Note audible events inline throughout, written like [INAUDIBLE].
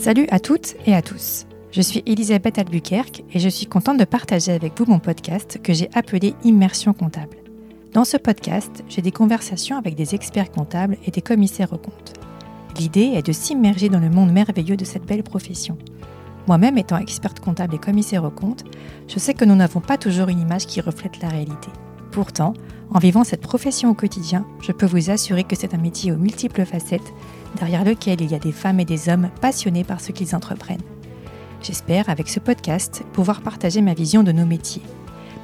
Salut à toutes et à tous. Je suis Elisabeth Albuquerque et je suis contente de partager avec vous mon podcast que j'ai appelé Immersion comptable. Dans ce podcast, j'ai des conversations avec des experts comptables et des commissaires aux comptes. L'idée est de s'immerger dans le monde merveilleux de cette belle profession. Moi-même étant experte comptable et commissaire aux comptes, je sais que nous n'avons pas toujours une image qui reflète la réalité. Pourtant, en vivant cette profession au quotidien, je peux vous assurer que c'est un métier aux multiples facettes, derrière lequel il y a des femmes et des hommes passionnés par ce qu'ils entreprennent. J'espère, avec ce podcast, pouvoir partager ma vision de nos métiers.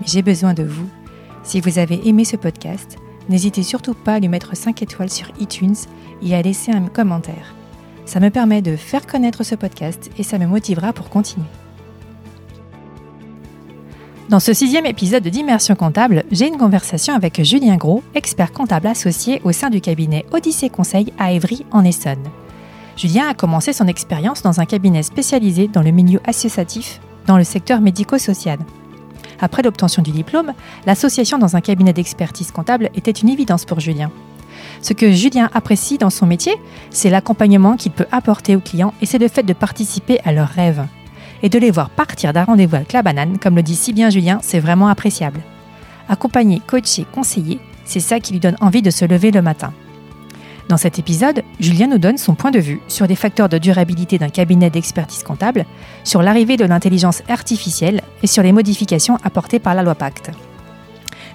Mais j'ai besoin de vous. Si vous avez aimé ce podcast, n'hésitez surtout pas à lui mettre 5 étoiles sur iTunes et à laisser un commentaire. Ça me permet de faire connaître ce podcast et ça me motivera pour continuer. Dans ce sixième épisode d'Immersion comptable, j'ai une conversation avec Julien Gros, expert comptable associé au sein du cabinet Odyssée Conseil à Évry en Essonne. Julien a commencé son expérience dans un cabinet spécialisé dans le milieu associatif dans le secteur médico-social. Après l'obtention du diplôme, l'association dans un cabinet d'expertise comptable était une évidence pour Julien. Ce que Julien apprécie dans son métier, c'est l'accompagnement qu'il peut apporter aux clients et c'est le fait de participer à leurs rêves. Et de les voir partir d'un rendez-vous avec la banane, comme le dit si bien Julien, c'est vraiment appréciable. Accompagner, coacher, conseiller, c'est ça qui lui donne envie de se lever le matin. Dans cet épisode, Julien nous donne son point de vue sur les facteurs de durabilité d'un cabinet d'expertise comptable, sur l'arrivée de l'intelligence artificielle et sur les modifications apportées par la loi Pacte.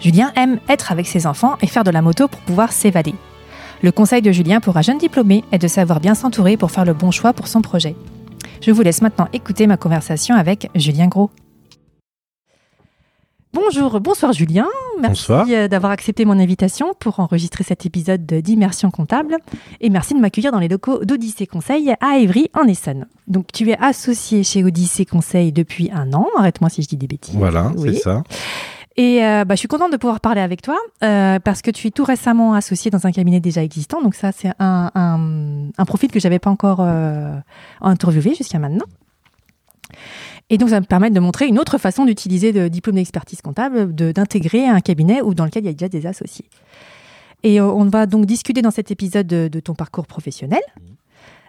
Julien aime être avec ses enfants et faire de la moto pour pouvoir s'évader. Le conseil de Julien pour un jeune diplômé est de savoir bien s'entourer pour faire le bon choix pour son projet. Je vous laisse maintenant écouter ma conversation avec Julien Gros. Bonjour, bonsoir Julien. Merci euh, d'avoir accepté mon invitation pour enregistrer cet épisode de d'immersion comptable et merci de m'accueillir dans les locaux d'Odyssée Conseil à Évry en Essonne. Donc tu es associé chez Odyssée Conseil depuis un an, arrête-moi si je dis des bêtises. Voilà, Oui. c'est ça. Et euh, bah, je suis contente de pouvoir parler avec toi euh, parce que tu es tout récemment associé dans un cabinet déjà existant. Donc ça, c'est un, un, un profil que j'avais pas encore euh, interviewé jusqu'à maintenant. Et donc, ça me permettre de montrer une autre façon d'utiliser le diplôme d'expertise comptable, d'intégrer un cabinet ou dans lequel il y a déjà des associés. Et euh, on va donc discuter dans cet épisode de, de ton parcours professionnel,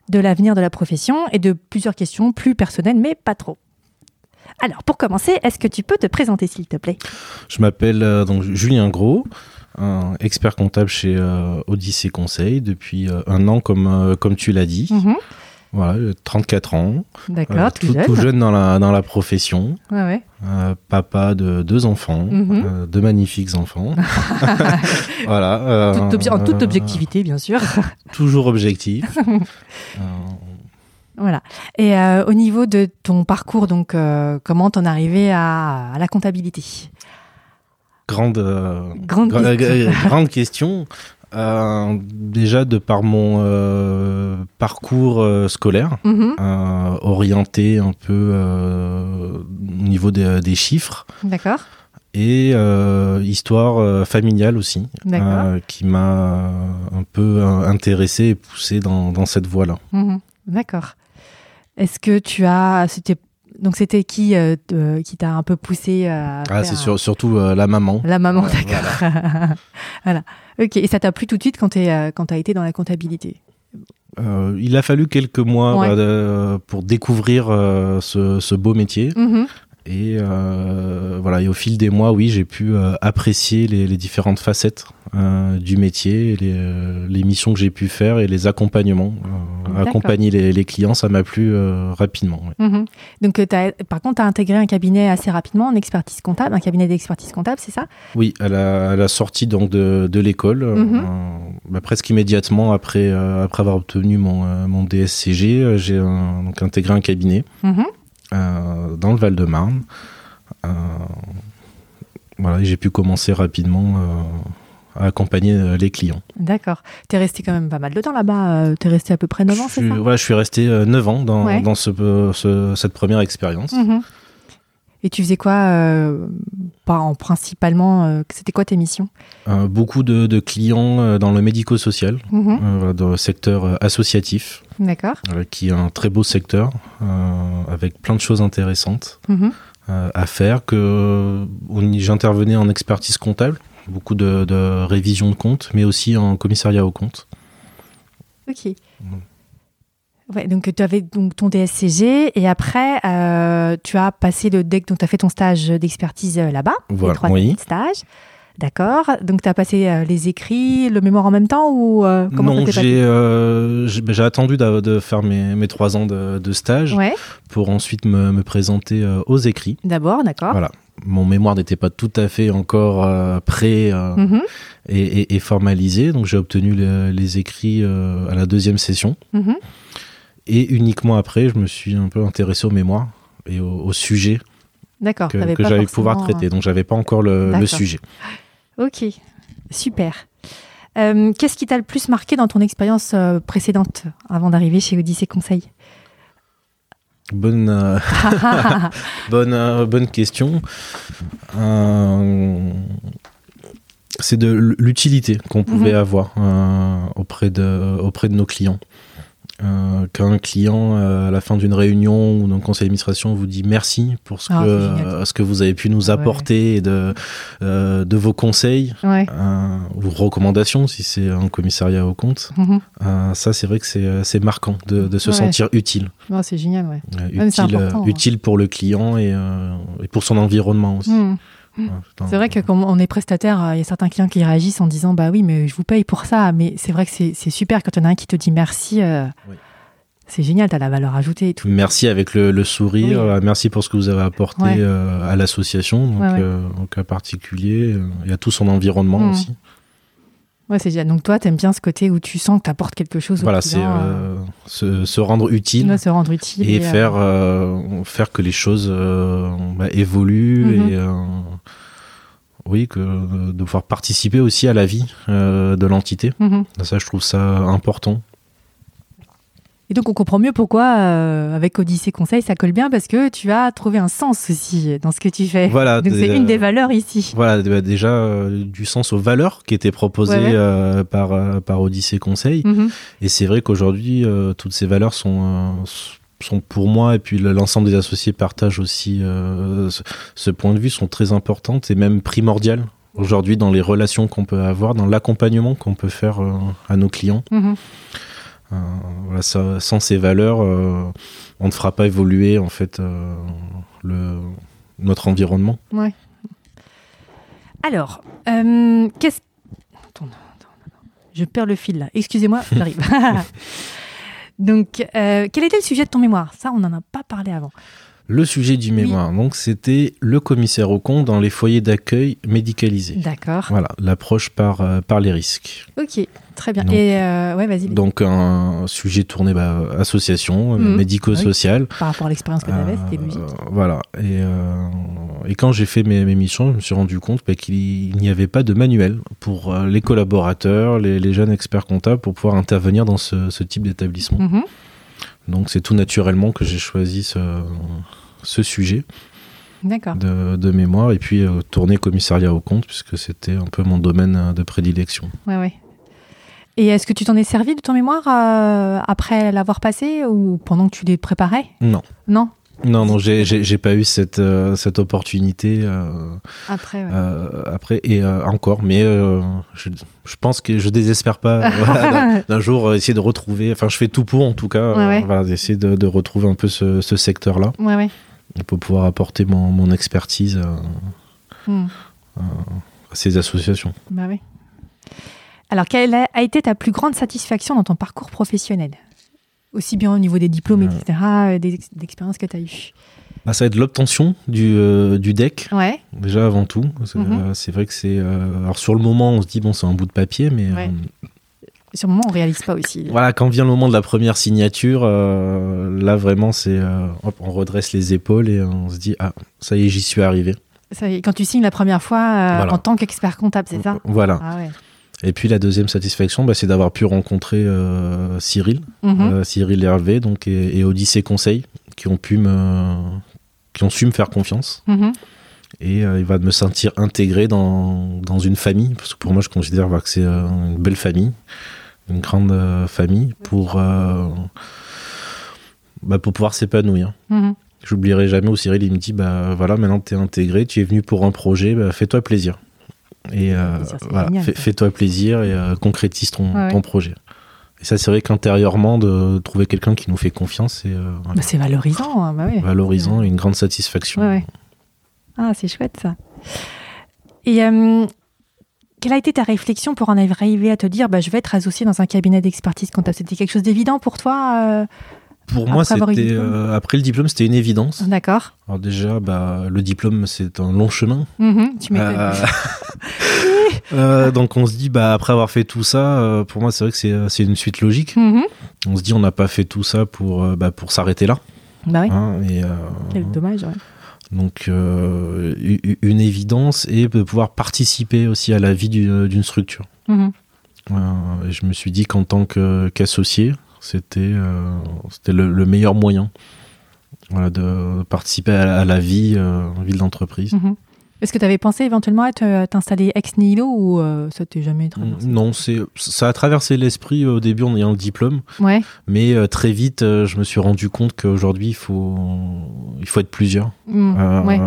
de l'avenir de la profession et de plusieurs questions plus personnelles, mais pas trop. Alors, pour commencer, est-ce que tu peux te présenter, s'il te plaît? Je m'appelle euh, donc Julien Gros, un expert comptable chez euh, Odyssée Conseil depuis euh, un an, comme, euh, comme tu l'as dit. Mhm. Voilà, euh, 34 ans. D'accord, Euh, tout, jeune. tout jeune dans la, dans la profession. Ouais, ouais. Euh, papa de deux enfants, Mhm. euh, deux magnifiques enfants. [LAUGHS] [LAUGHS] voilà. euh, Toute en toute objectivité, bien sûr. Toujours objectif. [LAUGHS] Voilà. Et euh, au niveau de ton parcours, donc, euh, comment t'en arrivé à, à la comptabilité? Grande, euh, Grande gra- question. gra- grande question. Déjà de par mon parcours scolaire, Mhm. euh, orienté un peu au niveau des, des chiffres D'accord. et euh, histoire euh, familiale aussi, euh, qui m'a un peu intéressé et poussé dans, dans cette voie-là. Mhm. D'accord. Est-ce que tu as. C'était, donc, c'était qui euh, te- qui t'a un peu poussé à. Ah, c'est sur- surtout euh, la maman. La maman, Euh, d'accord. [LAUGHS] voilà. Ok. Et ça t'a plu tout de suite quand tu as été dans la comptabilité? Euh, il a fallu quelques mois Ouais. euh, pour découvrir euh, ce, ce beau métier. Mhm. Et euh, voilà, et au fil des mois, oui, j'ai pu euh, apprécier les, les différentes facettes euh, du métier, les, euh, les missions que j'ai pu faire et les accompagnements. Euh, accompagner les, les clients, ça m'a plu euh, rapidement. ouais. Mhm. Donc, par contre, tu as intégré un cabinet assez rapidement en expertise comptable, un cabinet d'expertise comptable, c'est ça? Oui, à la, à la sortie donc de, de l'école, Mhm. bah, presque immédiatement après, après avoir obtenu mon, mon DSCG, j'ai donc intégré un cabinet Mhm. dans le Val-de-Marne. Voilà, j'ai pu commencer rapidement à accompagner euh, les clients. D'accord. Tu es resté quand même pas mal de temps là-bas. tu es resté à peu près 9 ans, je, c'est ça? voilà, je suis resté euh, 9 ans dans, Ouais. dans ce, euh, ce- cette première expérience. Mhm. Et tu faisais quoi euh, en principalement euh, C'était quoi tes missions? Euh, beaucoup de, de clients euh, dans le médico-social, Mhm. euh, dans le secteur euh, associatif, D'accord. euh, qui est un très beau secteur, euh, avec plein de choses intéressantes Mhm. euh, à faire. Que J'intervenais en expertise comptable, beaucoup de, de révision de comptes, mais aussi en commissariat aux comptes. Ok. Ouais, donc tu avais donc ton DSCG et après euh, tu as passé le DEC, donc tu as fait ton stage d'expertise euh, là-bas, Voilà, trois oui. années de stage. D'accord. Donc tu as passé euh, les écrits, le mémoire en même temps ou euh, comment non, j'ai euh, attendu de, faire mes, mes trois ans de, de stage Ouais, pour ensuite me, me présenter euh, aux écrits. d'abord, d'accord. Voilà. Mon mémoire n'était pas tout à fait encore prêt Mhm, et, et- et formalisé, donc j'ai obtenu le- les écrits à la deuxième session. mhm. Et uniquement après, je me suis un peu intéressé au mémoire et au, au sujet D'accord. que, que j'allais pouvoir traiter. Donc j'avais pas encore le, sujet. Ok, super. Euh, Qu'est-ce qui t'a le plus marqué dans ton expérience euh, précédente avant d'arriver chez Odyssée Conseil? [LAUGHS] [LAUGHS] Bonne, euh, bonne, bonne question. C'est de l'utilité qu'on pouvait Mhm. avoir auprès, de, auprès de nos clients. Euh, quand un client, euh, à la fin d'une réunion ou d'un conseil d'administration, vous dit merci pour ce, Ah, que, euh, ce que vous avez pu nous Ouais. apporter et de, euh, de vos conseils Ouais. ou recommandations si c'est un commissariat au compte. Mhm. Ça, c'est vrai que c'est marquant de, de se Ouais. sentir utile. C'est génial, utile, euh, hein. utile pour le client et, et pour son environnement aussi. Ouais, putain. C'est vrai que quand on est prestataire, euh, il y a certains clients qui réagissent en disant bah oui, mais je vous paye pour ça. Mais c'est vrai que c'est c'est super quand il y en a un qui te dit merci. euh, Oui. C'est génial, tu as la valeur ajoutée et tout. Merci avec le, le sourire, Oui. euh, merci pour ce que vous avez apporté Ouais. euh, à l'association, donc Ouais, ouais. euh, au cas particulier, euh, et à tout son environnement Mhm. aussi. Ouais, c'est génial. Donc toi, tu aimes bien ce côté où tu sens que tu apportes quelque chose Voilà, c'est client. euh, se, se rendre utile ouais, se rendre utile. et euh, faire, euh, faire que les choses euh, bah, évoluent Mhm. et euh, oui, que euh, de pouvoir participer aussi à la vie euh, de l'entité. mhm. Ça, je trouve ça important. Et donc on comprend mieux pourquoi euh, avec Odyssée Conseil ça colle bien parce que tu as trouvé un sens aussi dans ce que tu fais. Voilà, Donc c'est une des valeurs ici. Voilà, bah, déjà euh, du sens aux valeurs qui étaient proposées Ouais, ouais. euh, par, euh, par Odyssée Conseil. Mhm. Et c'est vrai qu'aujourd'hui, euh, toutes ces valeurs sont, euh, sont pour moi, et puis le- l'ensemble des associés partagent aussi euh, ce, ce point de vue, sont très importantes et même primordiales aujourd'hui dans les relations qu'on peut avoir, dans l'accompagnement qu'on peut faire euh, à nos clients. Mhm. Euh, voilà, ça- sans ces valeurs, euh, on ne fera pas évoluer en fait euh, le, notre environnement. Ouais. Alors, euh, qu'est-ce. Je perds le fil là. Excusez-moi, [LAUGHS] j'arrive. [LAUGHS] Donc, euh, quel était le sujet de ton mémoire? Ça, on n'en a pas parlé avant. Le sujet du mémoire, donc c'était le commissaire au compte dans les foyers d'accueil médicalisés. D'accord. Voilà, l'approche par, euh, par les risques. Ok, très bien. Donc- Et euh, ouais, vas-y. Donc un sujet tourné bah, association, euh, Mhm. médico-social. Par rapport à l'expérience que tu avais, Euh, c'était logique. voilà. Et, et quand j'ai fait mes, mes missions, je me suis rendu compte bah, qu'il n'y avait pas de manuel pour les collaborateurs, les, les jeunes experts comptables pour pouvoir intervenir dans ce, ce type d'établissement. Mhm. Donc c'est tout naturellement que j'ai choisi ce, ce sujet de mémoire et puis euh, tourner commissariat au compte puisque c'était un peu mon domaine euh, de prédilection. Ouais, ouais. Et est-ce que tu t'en es servi de ton mémoire euh, après l'avoir passé ou pendant que tu les préparais? Non. Non? Non, non, j'ai pas eu cette, euh, cette opportunité euh, Après, ouais. euh, après et encore, mais je, je pense que je désespère pas [LAUGHS] voilà, d'un- jour essayer de retrouver. Enfin, je fais tout pour en tout cas, Ouais, ouais. voilà, d'essayer de, de retrouver un peu ce, ce secteur-là pour pouvoir apporter mon, mon expertise Hmm. à ces associations. Bah oui. Alors, quelle a été ta plus grande satisfaction dans ton parcours professionnel? Aussi bien au niveau des diplômes, etc., euh, des ex- d'expériences que tu as eues. Ah, ça va être l'obtention du, euh, du deck. Ouais, Déjà avant tout, c'est Mhm. euh, c'est vrai que c'est. euh, alors sur le moment, on se dit bon, c'est un bout de papier, mais Ouais. euh, sur le moment, on réalise pas aussi. Voilà, quand vient le moment de la première signature, là vraiment, c'est on redresse les épaules et on se dit ah ça y est, j'y suis arrivé. Ça y est, quand tu signes la première fois Voilà. en tant qu'expert comptable, c'est ça? Voilà. Ah ouais. Et puis la deuxième satisfaction, bah, c'est d'avoir pu rencontrer euh, Cyril, Mhm. euh, Cyril Hervé, donc et, et Odyssée Conseil, qui ont pu me, qui ont su me faire confiance. Mhm. Et euh, il va me sentir intégré dans, dans une famille, parce que pour moi, je considère bah, que c'est une belle famille, une grande famille pour bah, pour pouvoir s'épanouir. Mhm. J'oublierai jamais où Cyril il me dit bah voilà maintenant tu es intégré, tu es venu pour un projet, bah, fais-toi plaisir. Et euh, voilà, fais-toi plaisir et euh, concrétise ton, Ouais, ouais. ton projet. Et ça, c'est vrai qu'intérieurement, de trouver quelqu'un qui nous fait confiance, c'est euh, voilà, Bah, c'est valorisant. hein, bah valorisant et une grande satisfaction. Ouais, ouais. Ah, c'est chouette ça. Et euh, quelle a été ta réflexion pour en arriver à te dire bah, je vais être associé dans un cabinet d'expertise comptable C'était quelque chose d'évident pour toi euh, Pour moi, Après c'était diplôme euh, après le diplôme, c'était une évidence. D'accord. Alors déjà, bah, le diplôme, c'est un long chemin. Mhm, tu m'étonnes. Euh, [LAUGHS] [LAUGHS] euh, donc on se dit, bah, après avoir fait tout ça, euh, pour moi, c'est vrai que c'est, c'est une suite logique. Mhm. On se dit, on n'a pas fait tout ça pour, bah, pour s'arrêter là. Bah oui, hein, et, quel dommage. ouais. donc une évidence et de pouvoir participer aussi à la vie du- d'une structure. Et je me suis dit qu'en tant qu'associé, c'était euh, c'était le, le meilleur moyen voilà, de participer à, la- à la vie, euh, vie de l'entreprise. Mhm. Est-ce que tu avais pensé éventuellement à t'installer ex nihilo ou euh, ça t'est jamais traversé Non, c'est ça a traversé l'esprit au début en ayant le diplôme, Ouais. mais euh, très vite, euh, je me suis rendu compte qu'aujourd'hui, il faut, il faut être plusieurs. Euh, ouais.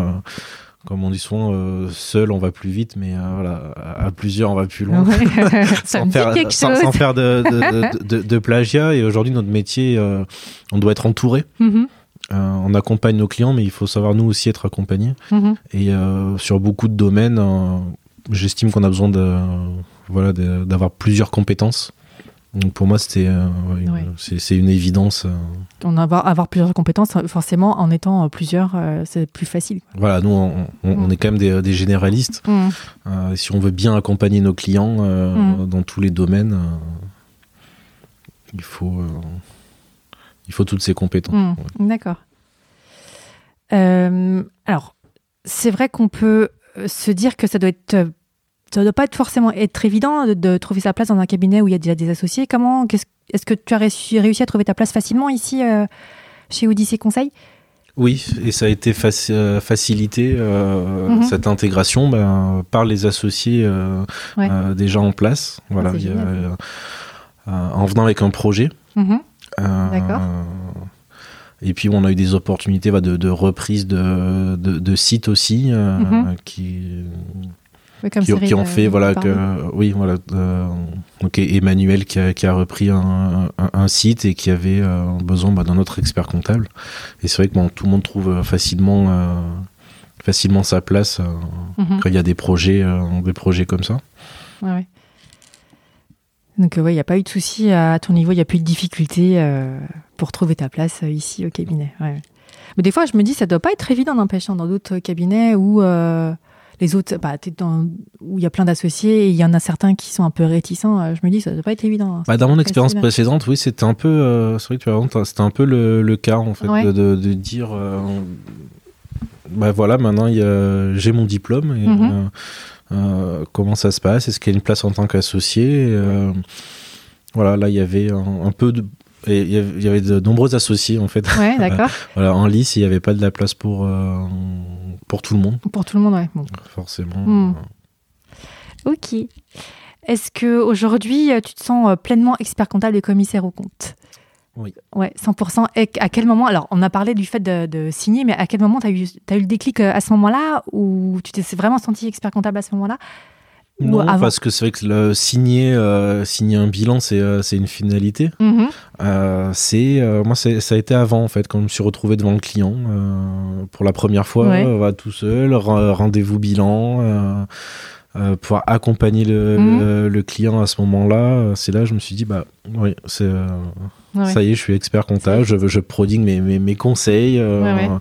Comme on dit souvent, euh, seul on va plus vite, mais euh, voilà, à à plusieurs on va plus loin. Ouais. [LAUGHS] sans me faire, sans, sans de, de, de- [LAUGHS] de- de plagiat. Et aujourd'hui, notre métier, euh, on doit être entouré. Mhm. Euh, on accompagne nos clients, mais il faut savoir nous aussi être accompagnés. Mhm. Et sur beaucoup de domaines, j'estime qu'on a besoin de, voilà, de- d'avoir plusieurs compétences. Donc pour moi, c'était, euh, ouais, une- Ouais. c'est, une évidence. euh. On avoir, avoir plusieurs compétences, forcément, en étant euh, plusieurs, euh, c'est plus facile. Voilà, nous, on, on- on Mm. est quand même des, des généralistes. Euh, si on veut bien accompagner nos clients Mm. dans tous les domaines, il faut, il faut toutes ces compétences. D'accord. Alors, c'est vrai qu'on peut se dire que ça doit être, ça doit pas être forcément être évident de, de trouver sa place dans un cabinet où il y a déjà des associés. Comment, est-ce que tu as réussi, réussi à trouver ta place facilement ici euh, chez Odyssée Conseil? Oui, et ça a été faci- euh, facilité euh, Mhm. cette intégration ben, par les associés euh, Ouais. déjà en place. Voilà, c'est il y a, génial. euh, en venant avec un projet. Mhm. D'accord. Et puis on a eu des opportunités bah, de, de reprise de, de, de sites aussi Mhm. qui, comme qui, ont- qui ont euh, fait voilà que oui voilà euh, donc Emmanuel qui a, qui a repris un, un- un site et qui avait euh, besoin bah, d'un autre expert comptable et c'est vrai que bon, tout le monde trouve euh, facilement euh, facilement sa place euh, Mhm. quand il y a des projets euh, des projets comme ça Ouais, ouais. Donc, il n'y a pas eu de souci à ton niveau, il n'y a plus de difficulté euh, pour trouver ta place euh, ici au cabinet. ouais, ouais. Mais des fois, je me dis, ça doit pas être évident, n'empêche, hein, dans d'autres cabinets où euh, les autres, bah, dans- où il y a plein d'associés et il y en a certains qui sont un peu réticents. euh, je me dis, ça doit pas être évident. hein. Bah, dans mon expérience Facile. précédente, oui, c'était un peu, euh, c'était un peu le, le cas en fait, Ouais. de, de- de dire, euh, bah voilà, maintenant j'ai mon diplôme et Mhm. euh, comment ça se passe? Est-ce qu'il y a une place en tant qu'associé? Voilà, là il y avait un, un peu de, et il y avait- de nombreux associés en fait. Ouais, [LAUGHS] d'accord. voilà, en lice, il n'y avait pas de la place pour euh, pour tout le monde, pour tout le monde, ouais. Bon. forcément. Mhm. Ok. Est-ce que aujourd'hui euh, tu te sens euh, pleinement expert comptable et commissaire au compte Oui. Ouais, 100%. Et à quel moment Alors, on a parlé du fait de, de signer, mais à quel moment tu as eu, t'as eu le déclic euh, à ce moment-là Ou tu t'es vraiment senti expert comptable à ce moment-là? Non, avant parce que c'est vrai que le signer, euh, signer un bilan, c'est euh, une finalité. Mhm. Euh, c'est euh, moi ça a été avant en fait quand je me suis retrouvé devant le client pour la première fois Ouais. tout seul rendez-vous bilan euh, pouvoir accompagner le, Mhm. le, le client à ce moment-là c'est là que je me suis dit bah oui c'est euh, Ouais, ça y est je suis expert comptable je, je prodigue mes, mes, mes conseils euh, Ouais, ouais.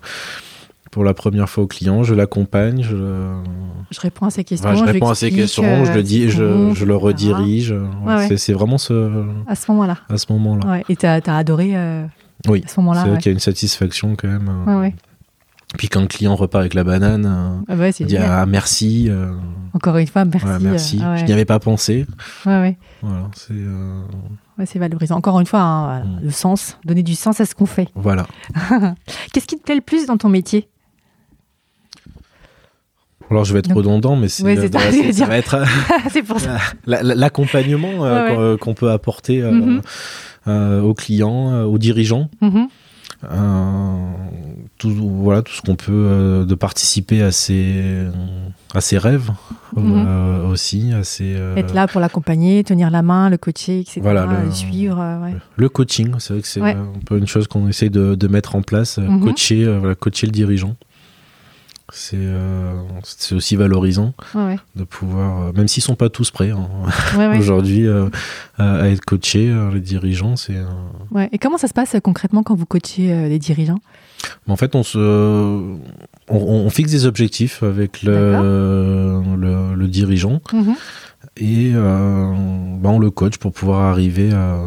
Pour la première fois au client je l'accompagne je, le- Je réponds à ces questions. je je réponds à ses questions je le dis je, le redirige Ouais, Ouais, ouais. c'est- vraiment ce À ce moment-là. à ce moment-là Ouais. Et tu as, adoré euh, oui à ce moment-là. c'est qu'il y a une satisfaction quand même euh. Puis quand le client repart avec la banane, euh, Ah bah il dit ah, merci, euh, Encore une fois, merci. merci. ah. Je n'y avais pas pensé. Ouais, ouais. Voilà, c'est Ouais, c'est valorisant. Encore une fois, hein, voilà, Mm. le sens, donner du sens à ce qu'on fait. voilà. [LAUGHS] Qu'est-ce qui te plaît le plus dans ton métier? Alors je vais être Donc- redondant, mais c'est Ouais, euh, [LAUGHS] ça, va être euh, [LAUGHS] [LAUGHS] la- l'accompagnement euh, Ouais, ouais. qu'on- peut apporter euh, Mhm. euh, aux clients, euh, aux dirigeants. Mhm. Euh, tout, voilà, tout ce qu'on peut euh, de participer à ses, à ses rêves Mhm. euh, aussi, à ses, euh, Être là pour l'accompagner, tenir la main, le coacher, etc. Voilà, le- suivre. euh, ouais. le coaching. C'est vrai que c'est un peu une chose qu'on essaye de, de mettre en place, euh, coacher, euh, voilà, coacher le dirigeant. C'est euh, c'est aussi valorisant Ouais, de pouvoir, euh, même s'ils sont pas tous prêts hein, Ouais, ouais. [LAUGHS] aujourd'hui euh, à, à être coachés, les dirigeants, c'est euh, Ouais. Et comment ça se passe concrètement quand vous coachez les dirigeants En fait, on, se, on, on fixe des objectifs avec le, le, le dirigeant et euh, bah, on le coach pour pouvoir arriver à,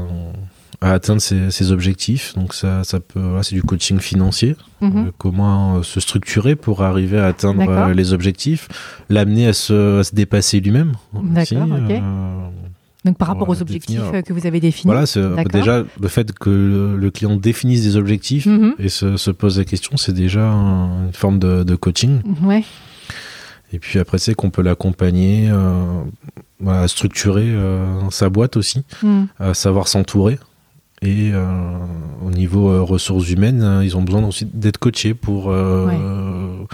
à atteindre ses, ses objectifs. Donc ça, ça peut, voilà, c'est du coaching financier. Mhm. Euh, comment euh, se structurer pour arriver à atteindre euh, les objectifs, l'amener à se, à se dépasser lui-même. D'accord, ok. euh, Donc par rapport aux objectifs définir. que vous avez définis. voilà, déjà le fait que le, le client définisse des objectifs Mhm. et se, se pose la question, c'est déjà un- une forme de, de coaching. Ouais. Et puis après, c'est qu'on peut l'accompagner euh, à structurer euh, sa boîte aussi, Mhm. à savoir s'entourer. Et euh, au niveau euh, ressources humaines, euh, ils ont besoin aussi d'être coachés pour, euh,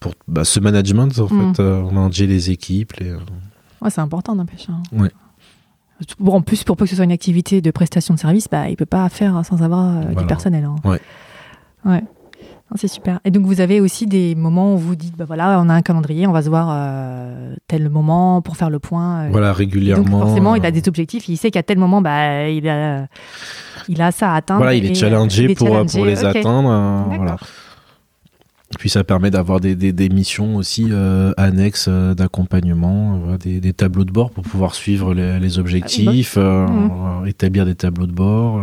pour bah, ce management, en Mhm. fait, manager les équipes. Les, Ouais, c'est important n'empêche. hein. Ouais. Bon, en plus, pour peu que ce soit une activité de prestation de service, bah, il peut pas faire sans avoir euh, du personnel. hein. Ouais. Ouais. C'est super. Et donc, vous avez aussi des moments où vous dites, bah voilà, on a un calendrier, on va se voir euh, tel moment pour faire le point. euh. voilà, régulièrement. donc, forcément, il a des objectifs. Il sait qu'à tel moment, bah, il, a, il a ça à atteindre. Voilà, il est challengé il est pour, challengé. pour les atteindre. euh, voilà. Et puis ça permet d'avoir des, des, des missions aussi euh, annexes euh, d'accompagnement, euh, des, des tableaux de bord pour pouvoir suivre les, les objectifs, Mhm. euh, établir des tableaux de bord,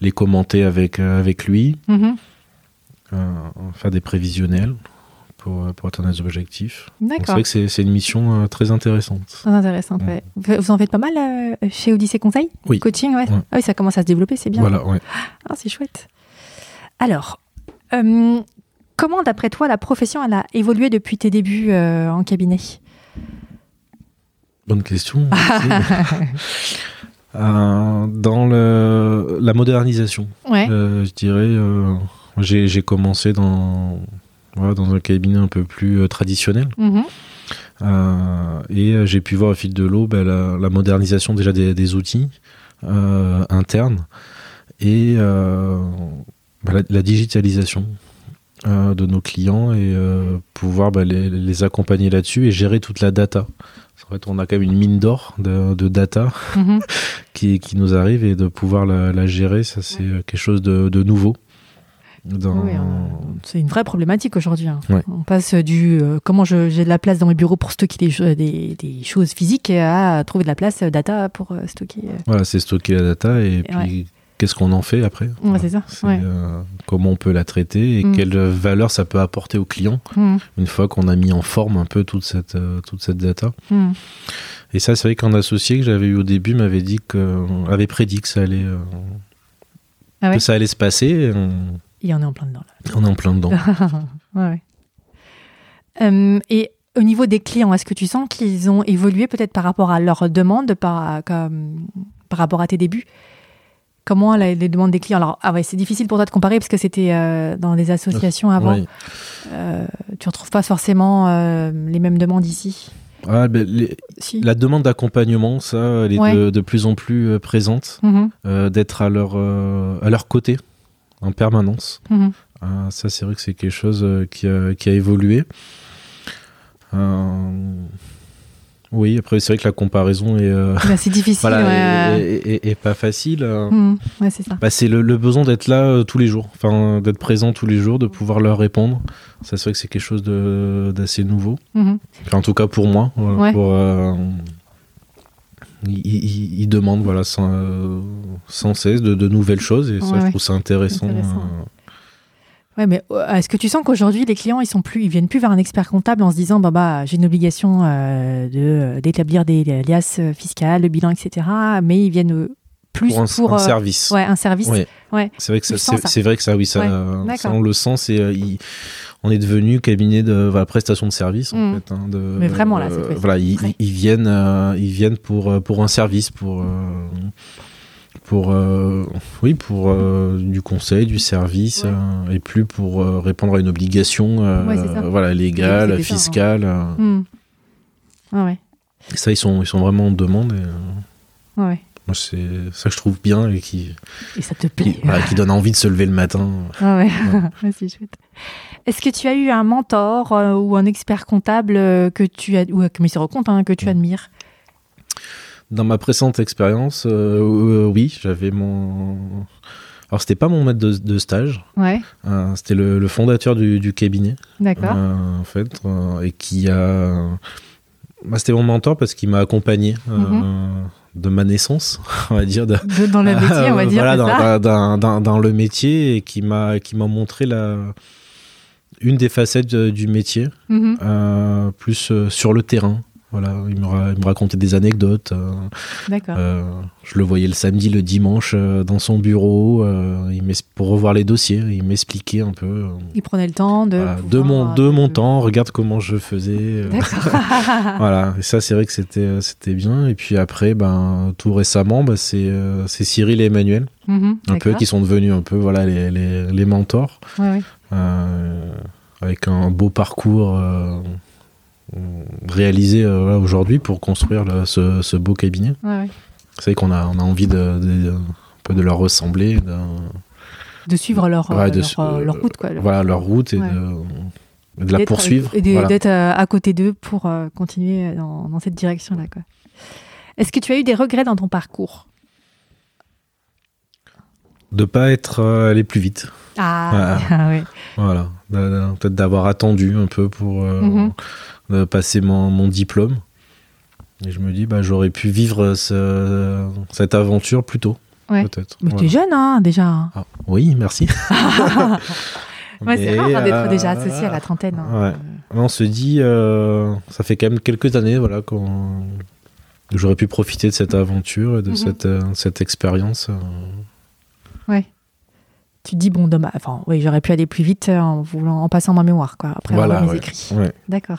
les commenter avec, avec lui, euh, faire des prévisionnels pour, euh, pour atteindre les objectifs. C'est vrai que c'est une mission euh, très intéressante. Très intéressante, ouais. Vous en faites pas mal euh, chez Odyssée Conseil Oui. Coaching, ouais. Ah oui, ça commence à se développer, c'est bien. Voilà, ouais. Ah, c'est chouette. Alors, euh, comment, d'après toi, la profession elle a évolué depuis tes débuts en cabinet? Bonne question. [LAUGHS] Dans le, la modernisation. Je dirais, j'ai commencé dans, voilà, dans un cabinet un peu plus euh, traditionnel. Mhm. Euh, et euh, j'ai pu voir au fil de l'eau ben, la, la modernisation déjà des, des outils euh, internes et euh, ben, la, la digitalisation de nos clients et pouvoir ben, les, les accompagner là-dessus et gérer toute la data. En fait, on a quand même une mine d'or de, de data Mhm. [LAUGHS] qui, qui nous arrive et de pouvoir la, la gérer, ça c'est quelque chose de, de nouveau. Dans... Oui, on- c'est une vraie problématique aujourd'hui. hein. Ouais. On passe du euh, comment j'ai de la place dans mes bureaux pour stocker des, des choses physiques à trouver de la place euh, data pour euh, stocker. euh. Voilà, c'est stocker la data et Et puis ouais. qu'est-ce qu'on en fait après? Ouais, c'est ça, euh, comment on peut la traiter et Mm. quelle valeur ça peut apporter au client Mhm. une fois qu'on a mis en forme un peu toute cette, euh, toute cette data. Mhm. Et ça, c'est vrai qu'un associé que j'avais eu au début m'avait dit que, euh, avait prédit que ça allait, euh, Ah que ça allait se passer. et On, Il y en est en plein dedans. Là. on est en plein dedans. [LAUGHS] Ouais, ouais. Euh, et au niveau des clients, est-ce que tu sens qu'ils ont évolué peut-être par rapport à leurs demandes, par, comme, par rapport à tes débuts? Comment les demandes des clients? Alors, ah ouais, c'est difficile pour toi de comparer parce que c'était euh, dans des associations avant. Euh, tu retrouves pas forcément euh, les mêmes demandes ici? Ah, ben, les- Si. la demande d'accompagnement, ça, elle est Ouais. de, de plus en plus présente, Mhm, euh, d'être à leur, à leur côté en permanence. mhm. Ah, ça, c'est vrai que c'est quelque chose euh, qui, a, qui a évolué. Euh, oui, après, c'est vrai que la comparaison est, euh, Bah, c'est difficile. [LAUGHS] voilà, ouais. est pas facile. Mhm, ouais, c'est. Bah, le, le besoin d'être là euh, tous les jours, enfin, d'être présent tous les jours, de pouvoir leur répondre. Ça, c'est vrai que c'est quelque chose de- d'assez nouveau. Mhm. Enfin, en tout cas pour moi. voilà, Ouais. pour, euh, ils, ils- ils demandent voilà, sans, euh, sans cesse de, de nouvelles choses et ça, Ouais, je trouve ça intéressant. Intéressant. euh. Ouais, mais euh, est-ce que tu sens qu'aujourd'hui les clients ils sont plus, ils viennent plus vers un expert comptable en se disant bah bah j'ai une obligation euh, de d'établir des liasses fiscales, le bilan, etc. Mais ils viennent plus pour un, pour un euh, service. ouais un service. Ouais. Ouais. C'est vrai que ça, c'est vrai que ça, oui, ça, on le sent. C'est, euh, il- on est devenu cabinet de voilà, prestation de service en Mm. fait. hein, de, Mais vraiment, là, cette fois-ci. voilà, ils, Ouais. ils- ils viennent, euh, ils viennent pour euh, pour un service, pour euh, pour euh, oui pour euh, du conseil du service Ouais. euh, et plus pour euh, répondre à une obligation euh, Ouais, voilà légale ça, fiscale euh. Hmm. Ah ouais. Et ça ils sont ils sont vraiment en demande et euh, Ah ouais. Moi c'est ça que je trouve bien et qui Et ça te qui, plaît. voilà, qui donne envie de se lever le matin Ah ouais, [LAUGHS] Ouais, c'est chouette. Est-ce que tu as eu un mentor euh, ou un expert comptable euh, que tu as, ou un commissaire au compte hein, que tu admires? Dans ma précédente expérience euh, euh, oui j'avais mon alors c'était pas mon maître de, de stage Ouais, euh, c'était le, le fondateur du, du cabinet d'accord. Euh, en fait, euh, et qui a. Bah, C'était mon mentor parce qu'il m'a accompagné euh, Mhm. De ma naissance, [LAUGHS] on va dire, de- De- dans le métier, on va [LAUGHS] dire. voilà, dans, dans- dans- le métier et qui m'a qui m'a montré la une des facettes euh, du métier, Mhm. euh, plus euh, sur le terrain. Voilà, il me, ra- il me racontait des anecdotes. euh, D'accord. euh, je le voyais le samedi, le dimanche euh, dans son bureau, il pour revoir les dossiers. Il m'expliquait un peu. Il prenait le temps de. voilà, de mon, de mon temps, regarde comment je faisais. [LAUGHS] voilà, et ça c'est vrai que c'était c'était bien. Et puis après, ben tout récemment, ben, c'est c'est Cyril et Emmanuel, Mhm, un peu qui sont devenus un peu voilà les, les, les mentors, Ouais, ouais. euh, avec un beau parcours euh, réalisé euh, aujourd'hui pour construire ce, ce beau cabinet. Ouais, ouais. C'est qu'on a on a envie de, de- un peu de leur ressembler, de, De suivre leur, Ouais, euh, de leur, su- euh, leur route, quoi. leur- voilà leur route et de, la poursuivre. Et Voilà. d'être à côté d'eux pour euh, continuer dans, dans cette direction-là. Est-ce que tu as eu des regrets dans ton parcours? De pas être euh, allé plus vite. Ah, [LAUGHS] ah. Voilà, peut-être d'avoir attendu un peu pour euh, Mhm. De passer mon, mon diplôme. Et je me dis, bah, j'aurais pu vivre ce- cette aventure plus tôt, Ouais. peut-être. Mais Voilà. t'es jeune, hein, déjà. Ah, oui, merci. [LAUGHS] [LAUGHS] Ouais, c'est rare hein, d'être euh, déjà associé à la trentaine. hein. ouais. On se dit, euh, ça fait quand même quelques années voilà, qu'on- que j'aurais pu profiter de cette aventure et de Mhm. cette, euh, cette expérience. euh. Ouais. Tu te dis, bon, dommage. Enfin, oui, j'aurais pu aller plus vite euh, en, voulant, en passant ma mémoire, quoi, après Voilà, avoir mes ouais. écrits. Ouais. D'accord.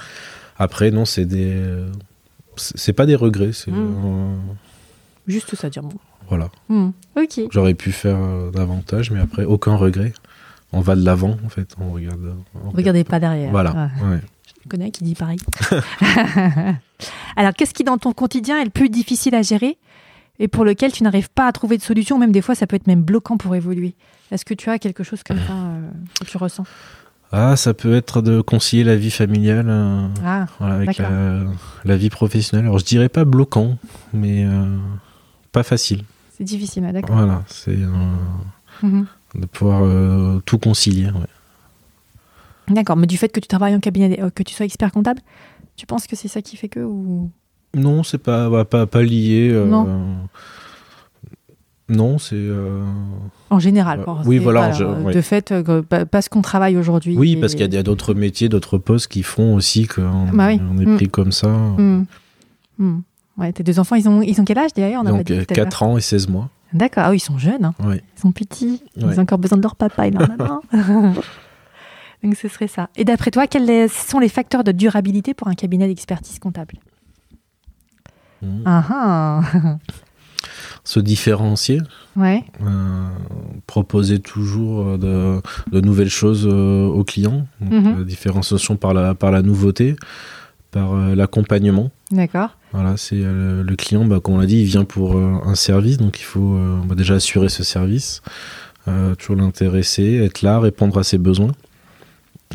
Après, non, c'est des. C'est pas des regrets, c'est. Euh, Juste ça, dire bon. voilà. Hmm. Ok. J'aurais pu faire euh, davantage, mais après, aucun regret. On va de l'avant, en fait. On regarde. on regarde Regardez pas derrière. Voilà. Ouais. ouais. Je connais qui dit pareil. [LAUGHS] Alors, qu'est-ce qui, dans ton quotidien, est le plus difficile à gérer et pour lequel tu n'arrives pas à trouver de solution, même des fois, ça peut être même bloquant pour évoluer Est-ce que tu as quelque chose comme ça euh, que tu ressens? Ah, ça peut être de concilier la vie familiale euh, Ah, voilà, avec la, la vie professionnelle. Alors, je dirais pas bloquant, mais euh, pas facile. c'est difficile, ah, d'accord. Voilà, c'est euh, Mhm. de pouvoir tout concilier. ouais. D'accord, mais du fait que tu travailles en cabinet, que tu sois expert comptable, tu penses que c'est ça qui fait que ou... Non, c'est pas, bah, pas, pas lié. euh, Non. Non, c'est. euh, En général. Euh, oui, voilà, je- euh, ouais. De fait, euh, que- parce qu'on travaille aujourd'hui. Oui, et- parce qu'il y a- d'autres métiers, d'autres postes qui font aussi qu'on Bah oui. on est Mm. pris comme ça. Hmm. Ouais, tes deux enfants, ils ont, ils ont quel âge d'ailleurs? Pas Donc, dit euh, tout à l'heure. 4 ans et 16 mois. D'accord, ah oui, ils sont jeunes, hein. Ouais. ils sont petits, ils ont encore besoin de leur papa et leur maman. Donc ce serait ça. Et d'après toi, quels sont les facteurs de durabilité pour un cabinet d'expertise comptable? Mm. Ah ah Se différencier, Ouais, euh, proposer toujours euh, de, de nouvelles choses euh, aux clients. Donc, Mhm. La différenciation par la, par la nouveauté, par euh, l'accompagnement. d'accord. Voilà, c'est euh, le client, bah, comme on l'a dit, il vient pour euh, un service, donc il faut euh, bah, déjà assurer ce service, euh, toujours l'intéresser, être là, répondre à ses besoins.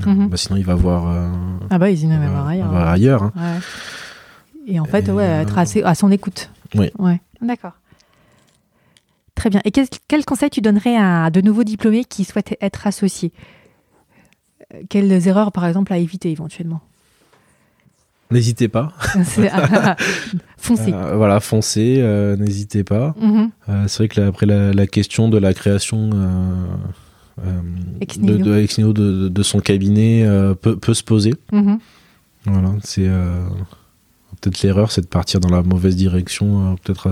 Euh, Mhm. bah, sinon, il va voir, euh, Ah bah, il va- voir il ailleurs. va ailleurs. hein. Ouais. Et en fait, Et, ouais, euh, être assez, à son écoute. Oui. Ouais. D'accord. Très bien. Et quel, quel conseil tu donnerais à de nouveaux diplômés qui souhaitent être associés? Quelles erreurs, par exemple, à éviter éventuellement? N'hésitez pas. [LAUGHS] Foncez. Euh, voilà, foncez, euh, n'hésitez pas. Euh, c'est vrai que là, après la, la question de la création euh, euh, Ex de, de, ex de, son cabinet euh, peut, peut se poser. Mhm. Voilà, c'est peut-être l'erreur, c'est de partir dans la mauvaise direction, peut-être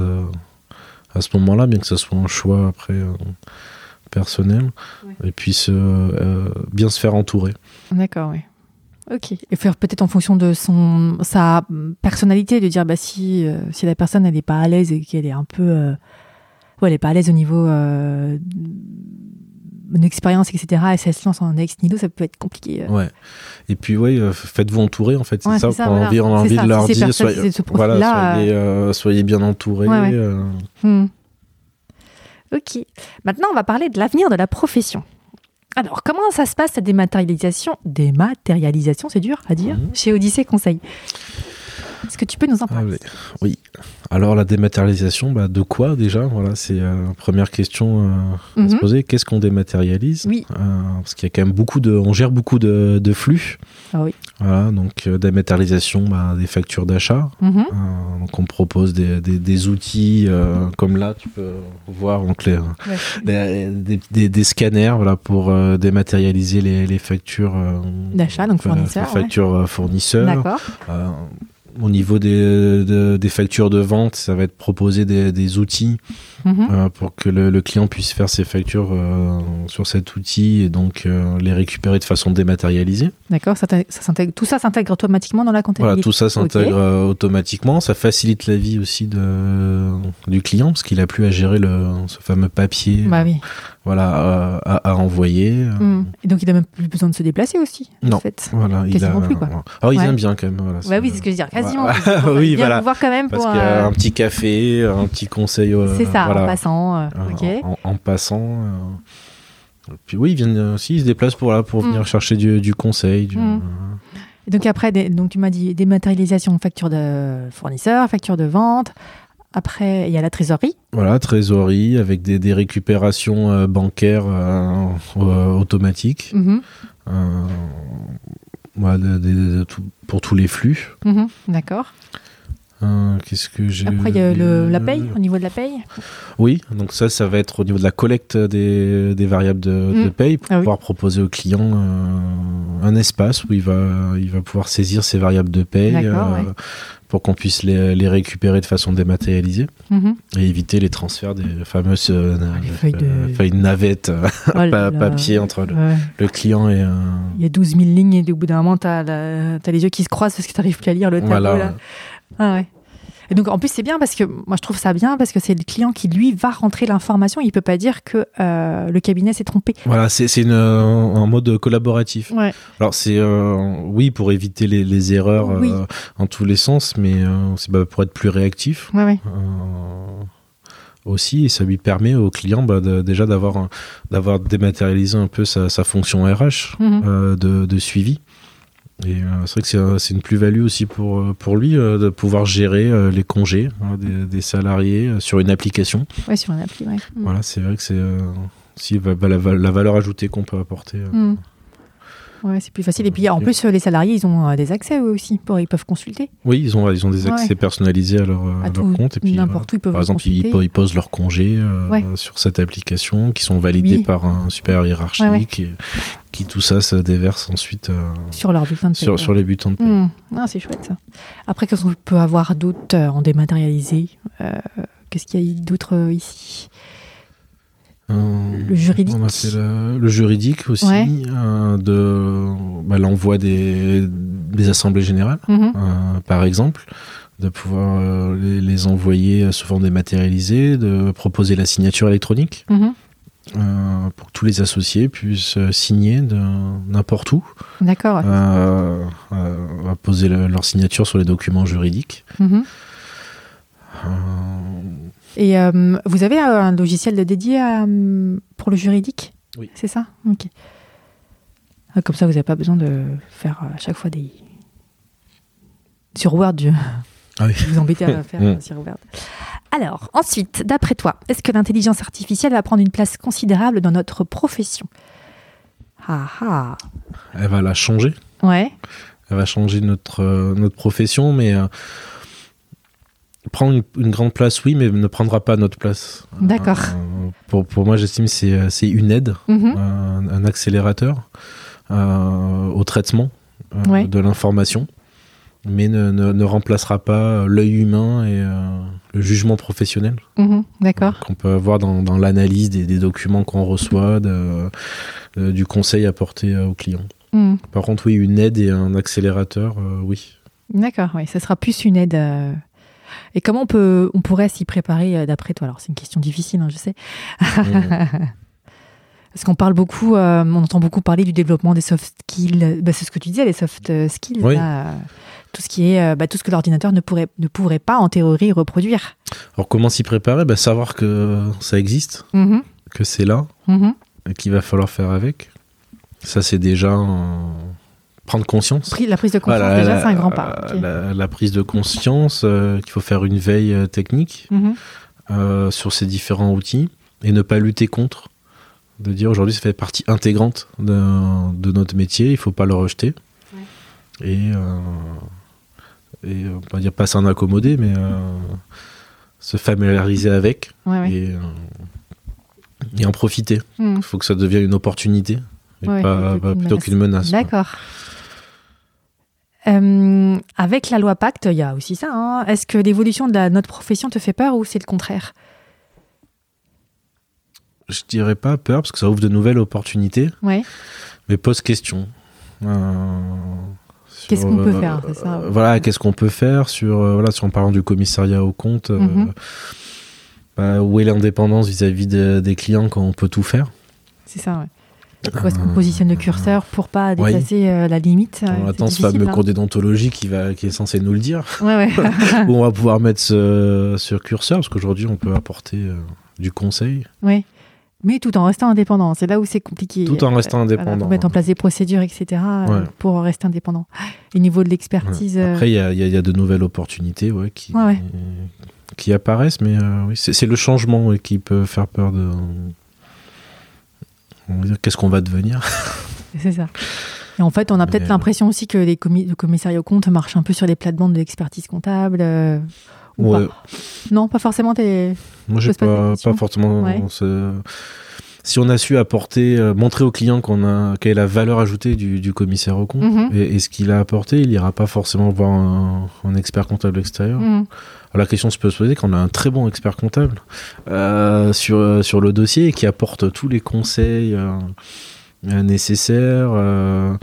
à, ce moment-là, bien que ce soit un choix après euh, personnel, Ouais. et puis se, euh, bien se faire entourer. D'accord, oui. Ok. Et faire peut-être en fonction de son sa personnalité, de dire bah si euh, si la personne elle n'est pas à l'aise et qu'elle est un peu euh, ouais, elle est pas à l'aise au niveau euh, d'une expérience, etc. Et si elle se lance en ex nihilo, ça peut être compliqué. euh. Ouais. Et puis, ouais, euh, faites-vous entourer, en fait. C'est Ouais, ça, ça, qu'on a envie, on a envie ça. de leur dire. soyez, ce voilà, soyez, euh, soyez bien entourés. Ouais, euh, Hmm. Ok. Maintenant, on va parler de l'avenir de la profession. Alors, comment ça se passe cette dématérialisation? Dématérialisation, c'est dur à dire, Mhm. chez Odyssée Conseil. Est-ce que tu peux nous en Ah parler oui. oui. Alors la dématérialisation, bah, de quoi déjà? Voilà, c'est euh, la première question euh, à se Mhm. poser. Qu'est-ce qu'on dématérialise? Oui. Euh, Parce qu'il y a quand même beaucoup de, on gère beaucoup de, de flux. Ah oui. Voilà, donc euh, dématérialisation, bah, des factures d'achat. Mhm. Euh, donc on propose des, des- des outils euh, comme là, tu peux voir donc les, Ouais. des, scanners voilà, pour euh, dématérialiser les, les factures euh, D'achat, donc euh, fournisseurs, factures euh, fournisseurs. D'accord. Au niveau des, de- des factures de vente, ça va être proposé des, des outils Mhm. euh, pour que le, le client puisse faire ses factures euh, sur cet outil et donc euh, les récupérer de façon dématérialisée. D'accord. Ça, tout ça s'intègre automatiquement dans la comptabilité. Voilà, tout ça s'intègre automatiquement. Ça facilite la vie aussi de, du client parce qu'il a plus à gérer le, ce fameux papier Bah oui. Voilà, à, à- à envoyer. Hmm. Et donc, il n'a même plus besoin de se déplacer aussi. en Non. fait. Voilà, il Quasiment a, plus, quoi. Alors ils Ouais. aiment bien quand même. Voilà, Ouais, oui, c'est ce que je veux dire. Quasiment. [LAUGHS] Oui, voilà. vous voir quand même Parce pour. qu'il y a euh, un petit café, un petit conseil. euh, C'est ça, voilà. en passant. euh, Euh, en, en passant. euh. Puis oui, ils viennent aussi, ils se déplacent pour, là, pour Mm. venir chercher du, du conseil. du- Mm. Et donc après, des- donc tu m'as dit dématérialisation, facture de fournisseur, facture de vente. Après, il y a la trésorerie. Voilà, trésorerie avec des, des récupérations euh, bancaires euh, euh, automatiques. Mhm, voilà, de- de- de tout- pour tous les flux. mhm, D'accord. Euh, Qu'est-ce que j'ai Après, il y a le, la paye, au niveau de la paye. Oui, donc ça, ça va être au niveau de la collecte des, des variables de, de Mm. paye pour Ah oui. pouvoir proposer au client euh, un espace où il va, il va pouvoir saisir ses variables de paye ouais. Pour qu'on puisse les, les récupérer de façon dématérialisée Mhm. et éviter les transferts des fameuses euh, les feuilles de- euh, feuilles de navette euh, [LAUGHS] Oh là pa- là. papier entre le, Ouais. le client et euh, Il y a 12 000 lignes et au bout d'un moment, tu as, les yeux qui se croisent parce que tu n'arrives plus à lire le tableau. voilà. là. Ah ouais. Et donc en plus c'est bien parce que moi je trouve ça bien parce que c'est le client qui lui va rentrer l'information. Il peut pas dire que euh, le cabinet s'est trompé. Voilà, c'est euh, un mode collaboratif. Ouais. Alors c'est euh, oui pour éviter les, les erreurs Oui. euh, en tous les sens, mais c'est bah, pour être plus réactif. Ouais, ouais. aussi et ça lui permet au client bah, de- déjà d'avoir d'avoir dématérialisé un peu sa, sa fonction RH Mhm. euh, de, de suivi et euh, c'est vrai que c'est un- c'est une plus-value aussi pour, euh, pour lui euh, de pouvoir gérer les congés hein, des, des salariés sur une application Ouais, sur un appli, ouais. Voilà c'est vrai que c'est aussi bah, bah, la, va- la valeur ajoutée qu'on peut apporter. Mm. Ouais, c'est plus facile. Et puis en plus, les salariés, ils ont euh, des accès eux aussi. Pour, ils peuvent consulter. oui ils ont ils ont des accès Ouais. personnalisés à leur, À leur compte et puis N'importe où, ils peuvent Par exemple, ils, consulter. po- ils posent leurs congés euh, Ouais. sur cette application, qui sont validés Oui. par un supérieur hiérarchique. Et, qui tout ça se déverse ensuite euh, sur leur de les butons de paie. Mm. Ah, c'est chouette ça. Après, qu'est-ce qu'on peut avoir d'autre en dématérialisé Euh, Qu'est-ce qu'il y a d'autre ici? Euh, Le juridique. on a fait le, le juridique aussi, Ouais. euh, de bah, l'envoi des, des assemblées générales, Mhm. euh, par exemple, de pouvoir les, les envoyer sous forme dématérialisée, de proposer la signature électronique. Mhm. pour que tous les associés puissent signer de n'importe où. D'accord. poser le- leur signature sur les documents juridiques. Mhm. Et euh, vous avez un logiciel de dédié à, euh, pour le juridique Oui. C'est ça? Ok. Ah, Comme ça, vous n'avez pas besoin de faire euh, à chaque fois des. Sur Word, je... Ah oui. vous embêtez à [LAUGHS] faire euh, sur Word. Alors, ensuite, d'après toi, est-ce que l'intelligence artificielle va prendre une place considérable dans notre profession? Ah ah elle va la changer. Ouais. Elle va changer notre, euh, notre profession, mais euh, prendre une, une grande place, oui, mais ne prendra pas notre place. D'accord. Euh, pour, pour moi, j'estime que c'est euh, c'est une aide, Mhm. un, un accélérateur euh, au traitement euh, Ouais. de l'information, mais ne, ne- ne remplacera pas l'œil humain et euh, le jugement professionnel. Mhm. D'accord. qu'on peut avoir dans, dans l'analyse des, des documents qu'on reçoit, de- du conseil apporté euh, au client. Mhm. Par contre, oui, une aide et un accélérateur, euh, oui. D'accord, oui, ça sera plus une aide. Et comment on, peut, on pourrait s'y préparer euh, d'après toi? Alors, c'est une question difficile, hein, je sais. [LAUGHS] Parce qu'on parle beaucoup, euh, on entend beaucoup parler du développement des soft skills. Bah, c'est ce que tu disais, les soft euh, skills. Oui. là, tout ce qui est, bah, tout ce que l'ordinateur ne pourrait, ne pourrait pas en théorie reproduire. Alors comment s'y préparer? Bah, Savoir que ça existe, Mhm, que c'est là, mhm. et qu'il va falloir faire avec. Ça, c'est déjà euh, prendre conscience. Pri- La prise de conscience, Voilà, déjà, c'est un grand pas. Ok. La, la prise de conscience, euh, qu'il faut faire une veille euh, technique Mhm, euh, sur ces différents outils et ne pas lutter contre. De dire aujourd'hui, ça fait partie intégrante de, de notre métier, il ne faut pas le rejeter. Et, euh, et euh, on va dire pas s'en accommoder, mais euh, se familiariser avec ouais, ouais. et, euh, et en profiter. Mhm. Il faut que ça devienne une opportunité et pas, plutôt pas- qu'une plutôt menace. qu'une menace. D'accord. Euh, avec la loi Pacte, il y a aussi ça. hein. Est-ce que l'évolution de la- notre profession te fait peur ou c'est le contraire? Je dirais pas peur parce que ça ouvre de nouvelles opportunités, Ouais. mais pose question. Euh, Qu'est-ce qu'on peut euh, faire, ça? Voilà, qu'est-ce qu'on peut faire sur, voilà, sur en parlant du commissariat au compte, Mhm. bah, où est l'indépendance vis-à-vis de- des clients quand on peut tout faire? C'est ça, ouais. Où est-ce qu'on positionne le curseur pour pas Oui. dépasser euh, la limite euh, On attend ce fameux hein. cours d'édontologie qui, va, qui est censé nous le dire, Ouais, ouais. [LAUGHS] où on va pouvoir mettre ce, ce curseur, parce qu'aujourd'hui on peut apporter euh, du conseil. ouais. Mais tout en restant indépendant. C'est là où c'est compliqué. Tout en restant Euh, voilà, indépendant. mettre en place des procédures, etc. euh, Ouais. pour rester indépendant. Et au niveau de l'expertise. euh, Après, il y a, y y de nouvelles opportunités ouais, qui, apparaissent, mais euh, oui, c'est le changement qui peut faire peur de. On va dire qu'est-ce qu'on va devenir. [LAUGHS] C'est ça. Et en fait, on a peut-être Mais- l'impression aussi que les commis- le commissariat au compte marche un peu sur les plates-bandes de l'expertise comptable. euh, ou Ouais. pas. Non, pas forcément. T'es... Moi, j'ai pose pas pas, pas forcément. Ouais. ce- Si on a su apporter, euh, montrer au client qu'on a quelle est la valeur ajoutée du, du commissaire au compte Mhm. et, et ce qu'il a apporté, il ira pas forcément voir un, un expert comptable extérieur. Mhm. La question se peut se poser quand on a un très bon expert comptable euh, sur, euh, sur le dossier et qui apporte tous les conseils euh, nécessaires, euh,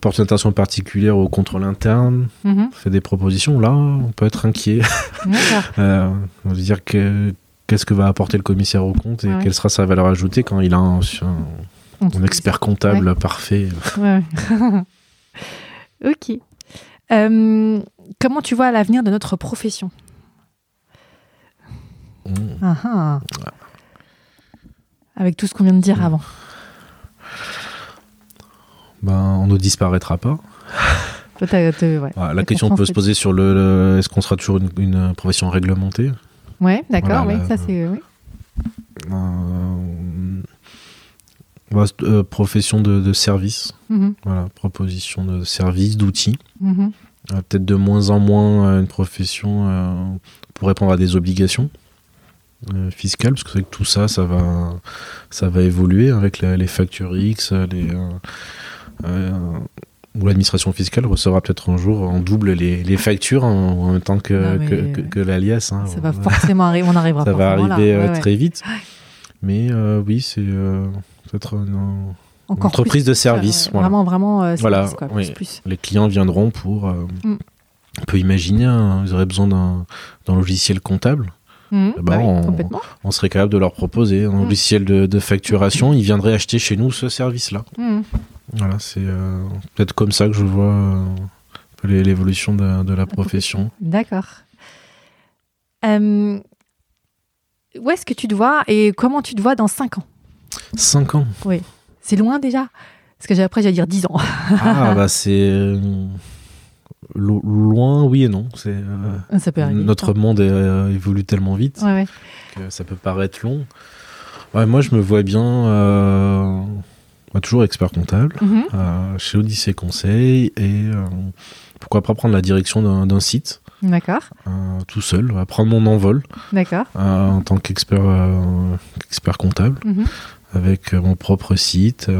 porte une attention particulière au contrôle interne, Mhm. fait des propositions. Là, on peut être inquiet. [LAUGHS] On veut dire que qu'est-ce que va apporter le commissaire au compte et Ouais. quelle sera sa valeur ajoutée quand il a un, un- expert comptable parfait. Ouais, ouais. [LAUGHS] ok. Euh, comment tu vois l'avenir de notre profession? Mmh. Ah, ah. Avec tout ce qu'on vient de dire avant. Ben, on ne disparaîtra pas. [LAUGHS] Toi, ouais. Voilà, la question peut se poser sur le, le- est-ce qu'on sera toujours une, une profession réglementée? Ouais, d'accord, Voilà, oui, la- ça c'est. Oui. Euh, euh, profession de, de service, Mhm, voilà, proposition de service, d'outils. Euh, Peut-être de moins en moins euh, une profession euh, pour répondre à des obligations euh, fiscales, parce que c'est vrai que tout ça, ça va, ça va évoluer avec la- les factures X, les, euh, euh, où l'administration fiscale recevra peut-être un jour en double les, les factures en, en même temps que, Non, que, que- que l'alias. hein. Ça va forcément arriver, on arrivera Ça va là. arriver euh, Ouais, très vite. Mais oui, c'est peut-être une, une Encore entreprise de euh, service. voilà. Vraiment, vraiment, euh, Voilà, service, quoi, oui. plus. Les clients viendront pour. euh, Mm. On peut imaginer, hein, ils auraient besoin d'un logiciel comptable. Ben, bah oui, on- serait capable de leur proposer un Mm. logiciel de, de facturation. Ils viendraient acheter chez nous ce service-là. Mhm. Voilà, c'est euh, peut-être comme ça que je vois euh, l'évolution de, de la profession. D'accord. Euh, où est-ce que tu te vois et comment tu te vois dans 5 ans? Cinq ans. C'est loin déjà? Parce que j'ai- après, j'allais dire 10 ans. Ah, bah c'est. Lo- loin, oui et non. C'est. euh, arriver. notre monde euh, évolue tellement vite Ouais, ouais. que ça peut paraître long. Ouais, moi, je me vois bien euh, bah, toujours expert comptable Mhm. chez Odyssée Conseil et pourquoi pas prendre la direction d'un site D'accord, tout seul, prendre mon envol d'accord. en tant qu'expert expert comptable Mhm. avec mon propre site.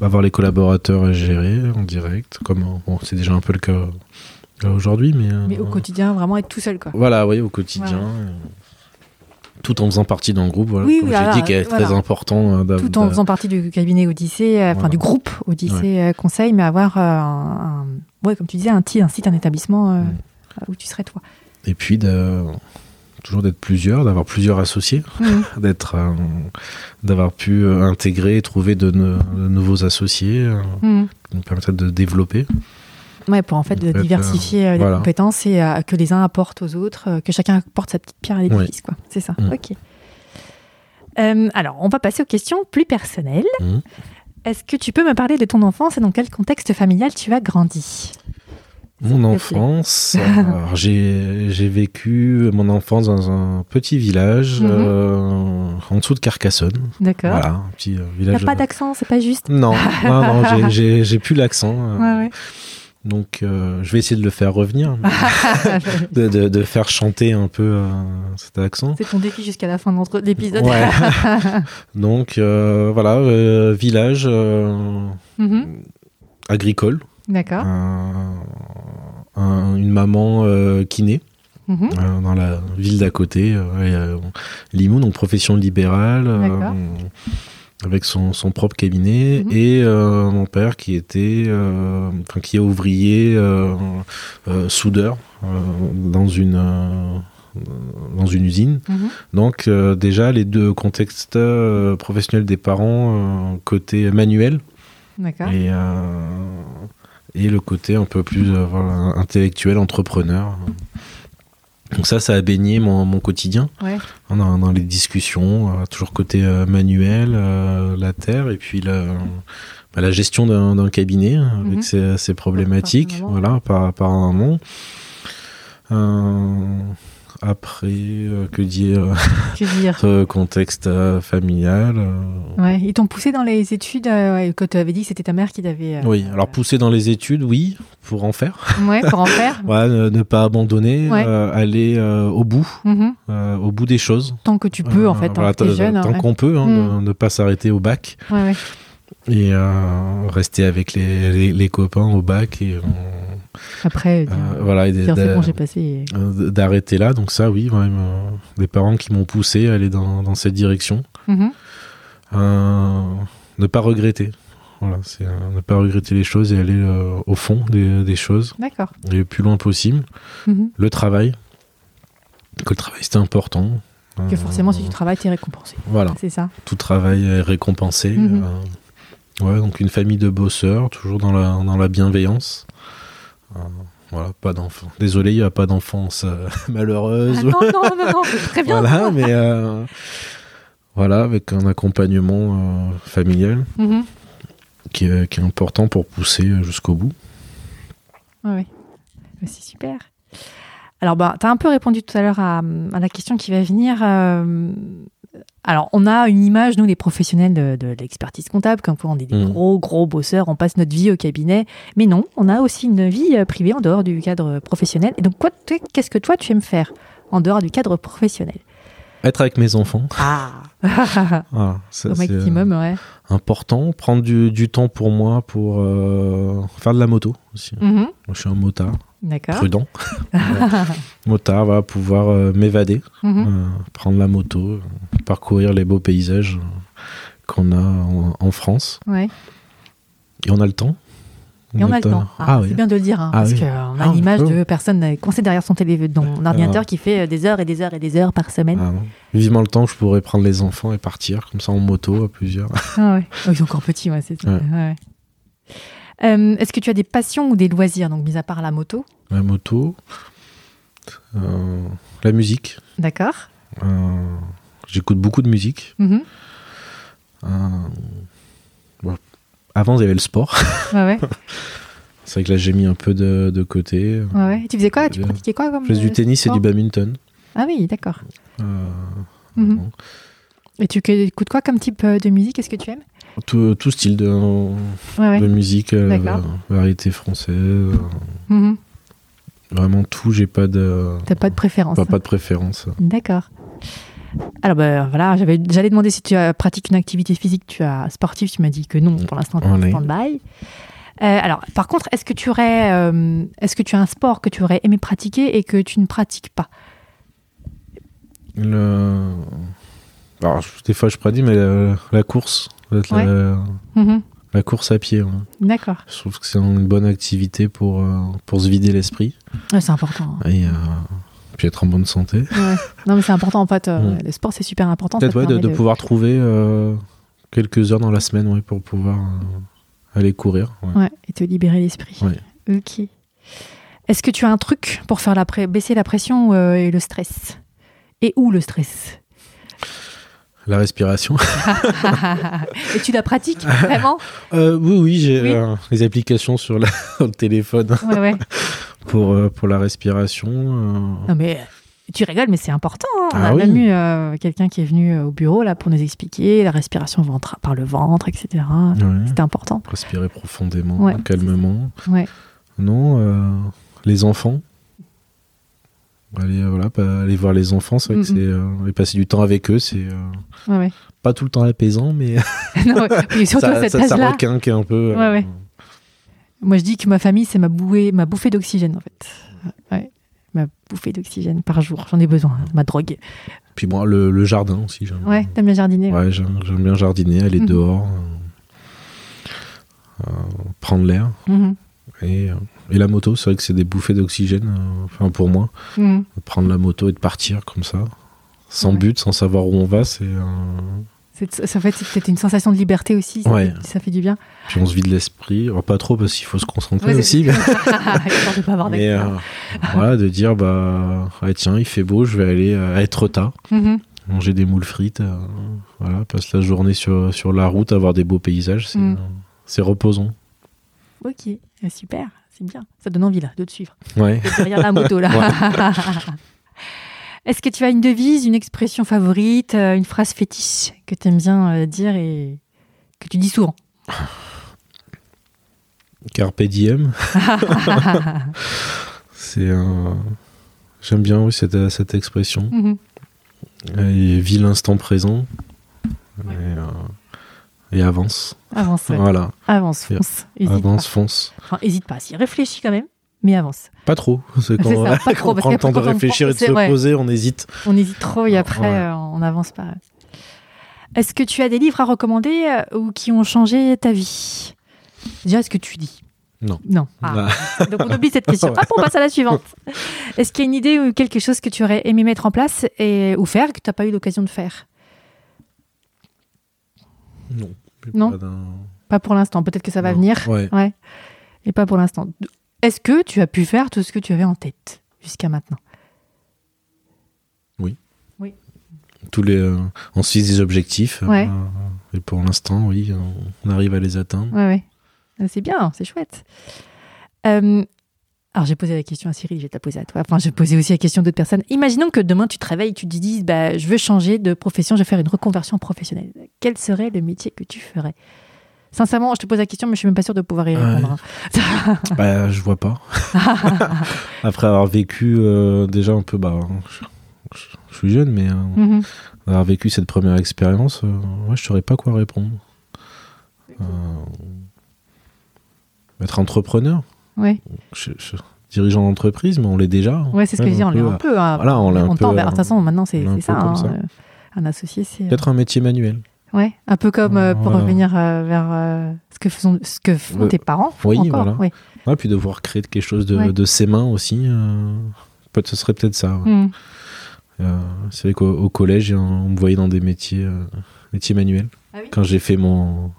Avoir les collaborateurs à gérer en direct, comme bon, c'est déjà un peu le cas euh, aujourd'hui, mais, euh, Mais au quotidien, vraiment être tout seul, quoi. voilà, oui, au quotidien. euh, Tout en faisant partie d'un groupe, voilà, Oui, comme voilà, j'ai dit, qui est très important. Tout en faisant partie du cabinet Odyssée, enfin du groupe Odyssée Conseil, mais avoir un, un- ouais, comme tu disais, un, site, un établissement. euh, Mm. où tu serais toi. Et puis de, toujours d'être plusieurs, d'avoir plusieurs associés, [LAUGHS] d'être, euh, d'avoir pu euh, intégrer et trouver de, nouveaux associés euh, Mhm. qui nous permettraient de développer. Ouais, pour en fait de diversifier euh, les voilà. compétences et euh, que les uns apportent aux autres, que chacun apporte sa petite pierre à l'édifice, quoi. C'est ça. Mm. Ok. Alors, on va passer aux questions plus personnelles. Mhm. Est-ce que tu peux me parler de ton enfance et dans quel contexte familial tu as grandi? Mon enfance, [LAUGHS] j'ai vécu mon enfance dans un petit village Mhm. euh, en dessous de Carcassonne. D'accord. Voilà, un petit euh, Il n'y a village. pas d'accent, c'est pas juste? Non, non, non, [LAUGHS] j'ai- plus l'accent. euh, Ouais, ouais. Donc, euh, je vais essayer de le faire revenir, [LAUGHS] de, de- de faire chanter un peu euh, cet accent. c'est ton défi jusqu'à la fin de l'épisode. Ouais. Donc, euh, voilà, village Mhm. agricole, D'accord. un- un- une maman euh, kiné. Mhm. euh, dans la ville d'à côté, euh, euh, Limoux, donc profession libérale, euh, avec son, son propre cabinet, Mhm. et mon père qui était, enfin, qui est ouvrier soudeur dans une dans une usine. Mhm. Donc euh, déjà les deux contextes euh, professionnels des parents, euh, côté manuel D'accord. et et le côté un peu plus euh, voilà, intellectuel, entrepreneur. Donc ça, ça a baigné mon, mon quotidien Ouais. hein, dans, dans les discussions, euh, toujours côté euh, manuel, la terre, et puis la, bah, la gestion d'un cabinet hein, avec Mhm. ses, ses problématiques, Par- voilà, par, par un moment. Euh, après, euh, que dire [LAUGHS] Que dire euh, Contexte euh, familial. euh, Ouais. Ils t'ont poussé dans les études ouais, quand tu avais dit que c'était ta mère qui t'avait. Oui, alors pousser dans les études, oui, pour en faire. [LAUGHS] Ouais, pour en faire. [LAUGHS] Ouais, ne, ne pas abandonner, Ouais. aller au bout, Mhm. euh, au bout des choses. Tant que tu peux, en fait, tant voilà, que tant- jeune. hein, tant qu'on peut, hein, Mm. ne, ne pas s'arrêter au bac Ouais, ouais. et euh, rester avec les, les, les copains au bac et Après, dire, euh, voilà, et j'ai passé. euh, d'arrêter là. Donc ça, oui, euh, des parents qui m'ont poussé à aller dans, dans cette direction. Mhm. Euh, ne pas regretter. Voilà, c'est euh, ne pas regretter les choses et aller euh, au fond des, des choses D'accord. et le plus loin possible. Mhm. Le travail, que le travail c'était important. Que Euh, forcément, si tu travailles, t'es récompensé. Voilà, C'est ça. tout travail est récompensé. Mhm. euh, ouais, donc une famille de bosseurs, toujours dans la, dans la bienveillance. Voilà, pas d'enfants. Désolé, il n'y a pas d'enfance euh, [LAUGHS] malheureuse. Ah, non, non, non, non, c'est très bien. voilà, mais euh, voilà, avec un accompagnement euh, familial Mhm. qui est, qui est important pour pousser jusqu'au bout. Bah, C'est super. Alors, bah, tu as un peu répondu tout à l'heure à, à la question qui va venir. euh, alors, on a une image, nous, les professionnels de, de l'expertise comptable, comme quoi on est des Mhm. gros, gros bosseurs, on passe notre vie au cabinet. Mais non, on a aussi une vie euh, privée en dehors du cadre professionnel. Et donc, qu'est-ce que toi, tu aimes faire en dehors du cadre professionnel? Être avec mes enfants, Ah voilà, [LAUGHS] ça, Au c'est, euh, maximum, ouais. important. Prendre du, du temps pour moi pour euh, faire de la moto aussi. Mhm. Moi, je suis un motard. Prudent. [LAUGHS] motard, va pouvoir euh, m'évader, Mhm. euh, prendre la moto, euh, parcourir les beaux paysages qu'on a en, en France. Ouais. Et on a le temps. Et on a le temps. Ah, Ah, c'est oui. bien de le dire, hein, Ah parce oui. qu'on a l'image de personne coincée derrière son télé, dans un ordinateur qui fait des heures et des heures et des heures par semaine. Vivement le temps que je pourrais prendre les enfants et partir comme ça en moto à plusieurs. Ah ouais. Oh, ils sont encore petits, ouais, c'est ça. Ouais. Ouais. Euh, Est-ce que tu as des passions ou des loisirs, donc mis à part la moto? La moto, euh, la musique. D'accord. euh, J'écoute beaucoup de musique. Mhm. Bon, Avant, il y avait le sport. [LAUGHS] Ouais, ouais. C'est vrai que là, j'ai mis un peu de, de côté. ouais, ouais. Tu faisais quoi? Tu pratiquais quoi comme Je fais du tennis et du badminton. Ah oui, d'accord. Mhm. bon. Et tu écoutes quoi comme type de musique? Est-ce que tu aimes? Tout, tout style de, Ouais, ouais. de musique, euh, variété française. euh, Mhm. vraiment tout, j'ai pas de, T'as pas de préférence pas, hein pas de préférence. D'accord. Alors ben voilà, j'allais demander si tu as, pratiques une activité physique, tu as sportive, tu m'as dit que non, pour l'instant en stand-by. Euh, alors, par contre, est-ce que tu aurais, euh, est-ce que tu as un sport que tu aurais aimé pratiquer et que tu ne pratiques pas? Le... Alors, des fois, je prédis, mais la, la course, peut-être Ouais. la, Mhm. La course à pied, ouais. D'accord. je trouve que c'est une bonne activité pour, euh, pour se vider l'esprit Ouais, c'est important. et euh, puis être en bonne santé. Ouais. Non, mais c'est important en fait. euh. Le sport, c'est super important. Peut-être ouais, de, pouvoir trouver euh, quelques heures dans la semaine ouais, pour pouvoir euh, aller courir. ouais. Et te libérer l'esprit. Ok. Est-ce que tu as un truc pour faire la baisser la pression euh, et le stress? Et où le stress? La respiration. [LAUGHS] [LAUGHS] Et tu la pratiques vraiment? Euh, oui, oui, j'ai Oui. euh, les applications sur, la- [LAUGHS] le téléphone Ouais, ouais. pour, euh, pour la respiration. Non, mais tu rigoles, mais c'est important. hein. On Ah a oui. même eu quelqu'un qui est venu au bureau là pour nous expliquer la respiration ventre, par le ventre, etc. Ouais. C'était important. Respirer profondément, calmement. Non, les enfants. Aller, euh, voilà, aller voir les enfants, c'est vrai que Mhm. c'est. euh, et passer du temps avec eux, c'est euh, Ouais, ouais. pas tout le temps apaisant, mais [LAUGHS] Non. Oui, [LAUGHS] surtout ça, cet ça, ça requinque un peu. euh, Ouais. Moi, je dis que ma famille, c'est ma bouée, ma bouffée d'oxygène, en fait. Ma bouffée d'oxygène par jour. J'en ai besoin, ma drogue. Puis moi, le, le jardin aussi, j'aime Ouais, t'aimes bien jardiner. Ouais, j'aime bien jardiner, aller Mhm. dehors, euh, euh, prendre l'air. Mhm. Et, euh, et la moto, c'est vrai que c'est des bouffées d'oxygène, euh, enfin pour moi. Mhm. Prendre la moto et de partir comme ça, sans Ouais. but, sans savoir où on va, c'est. euh, Ça fait c'est peut-être une sensation de liberté aussi. Ça, Ouais. fait, ça fait du bien. Puis on se vide l'esprit. Alors, pas trop parce qu'il faut se concentrer Ouais, aussi. Mais, [LAUGHS] [LAUGHS] de pas avoir mais, euh, voilà, de dire bah ouais, tiens, il fait beau, je vais aller à Etretat, Mhm. manger des moules frites. euh, voilà, passe la journée sur, sur la route, avoir des beaux paysages. C'est Mm. euh, c'est reposant. Ok, Euh, super, c'est bien. Ça donne envie là de te suivre. Ouais. Derrière la moto là. [LAUGHS] Est-ce que tu as une devise, une expression favorite, euh, une phrase fétiche que tu aimes bien euh, dire et que tu dis souvent? Carpe diem. [LAUGHS] C'est un. J'aime bien oui, cette, cette expression. Et vis l'instant présent. Ouais. Et, euh, et avance. Avance, ouais. Voilà. avance, fonce. Hésite avance, pas. fonce. Enfin, hésite pas. Si réfléchis quand même, mais avance. Pas trop. C'est quand, ça, pas [LAUGHS] trop, on parce prend le temps de réfléchir et de se poser, on hésite. On hésite trop et Ah, après, ouais. euh, on n'avance pas. Est-ce que tu as des livres à recommander euh, ou qui ont changé ta vie? Déjà, est-ce que tu dis Non. Non. Ah. [LAUGHS] Donc on oublie cette question. [LAUGHS] Hop, on passe à la suivante. Est-ce qu'il y a une idée ou quelque chose que tu aurais aimé mettre en place et, ou faire que tu n'as pas eu l'occasion de faire? Non. Non. Pas pour l'instant. Peut-être que ça va non. venir. Ouais. Ouais. Et pas pour l'instant. Est-ce que tu as pu faire tout ce que tu avais en tête jusqu'à maintenant? Tous les, euh, on se fixe des objectifs. Ouais. euh, et pour l'instant, oui, on arrive à les atteindre. Ouais, ouais. Ah, C'est bien, c'est chouette. Euh, alors, j'ai posé la question à Cyril, je vais te la poser à toi. Enfin, je vais poser aussi la question à d'autres personnes. Imaginons que demain, tu te réveilles et tu te dises bah, Je veux changer de profession, je vais faire une reconversion professionnelle. Quel serait le métier que tu ferais? Sincèrement, je te pose la question, mais je suis même pas sûre de pouvoir y Ouais. répondre. hein. [LAUGHS] [LAUGHS] Bah, je vois pas. [LAUGHS] Après avoir vécu euh, déjà un peu, bah, je, je- je suis jeune, mais euh, Mhm. avoir vécu cette première expérience, euh, ouais, je saurais pas quoi répondre. Euh, être entrepreneur, Ouais, je, je- dirigeant d'entreprise, mais on l'est déjà. ouais c'est ce que je dis, on l'est un peu. hein. Voilà, on l'est un On peu, De toute façon, maintenant, c'est ça, hein, ça. euh, Un associé, c'est. euh, Peut-être un métier manuel. Ouais, un peu comme euh, pour Voilà. revenir euh, vers euh, ce, que faisons, ce que font tes parents. oui, encore. voilà. oui. Ouais, puis devoir créer quelque chose de, Ouais. de ses mains aussi. peut ce serait peut-être ça. ouais. Euh, c'est vrai qu'au au collège, on me voyait dans des métiers, métiers manuels. Ah oui Quand j'ai fait mon,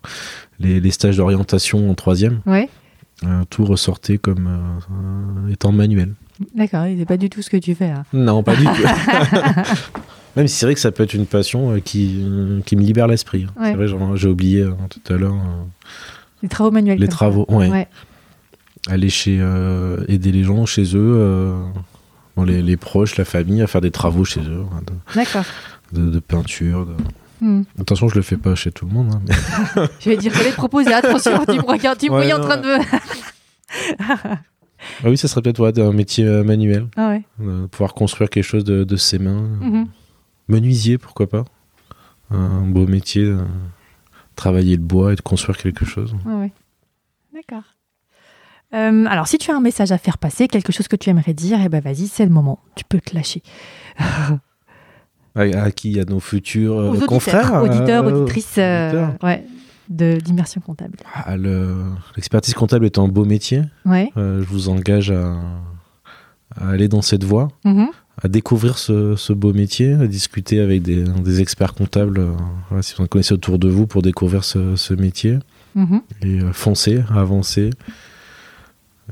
les, les stages d'orientation en troisième, Ouais. Euh, tout ressortait comme euh, étant manuel. D'accord, c'est pas du tout ce que tu fais. hein. Non, pas du tout. [LAUGHS] [LAUGHS] Même si c'est vrai que ça peut être une passion euh, qui, qui me libère l'esprit. Ouais. C'est vrai, j'ai oublié tout à l'heure Les travaux manuels. les travaux. Ouais. Ouais. Aller chez, euh, aider les gens chez eux, euh, bon, les, les proches, la famille, à faire des travaux chez eux, hein, D'accord. de, de- de peinture. de- Hmm. Attention, je le fais pas chez tout le monde. hein, mais- [LAUGHS] Je vais dire, j'allais te proposer, attention, tu me regardes, tu me Ouais, en train de. Ah oui, ça serait peut-être ouais, un métier euh, manuel, Ah ouais. euh, pouvoir construire quelque chose de, de ses mains. Mhm. Menuisier, pourquoi pas Un beau métier, euh, travailler le bois et de construire quelque chose. Ouais, ouais. D'accord. Alors, si tu as un message à faire passer, quelque chose que tu aimerais dire, eh ben vas-y, c'est le moment. Tu peux te lâcher. [LAUGHS] À, qui À nos futurs euh, Aux auditeurs, confrères auditeurs, euh, auditrices. euh, auditeurs. ouais. de d'immersion comptable Ah, le- L'expertise comptable est un beau métier. Ouais. Je vous engage à, à aller dans cette voie, Mhm. à découvrir ce, ce beau métier, à discuter avec des, des experts comptables, euh, voilà, si vous en connaissez autour de vous, pour découvrir ce, ce métier. Mhm. Et euh, foncez, avancez.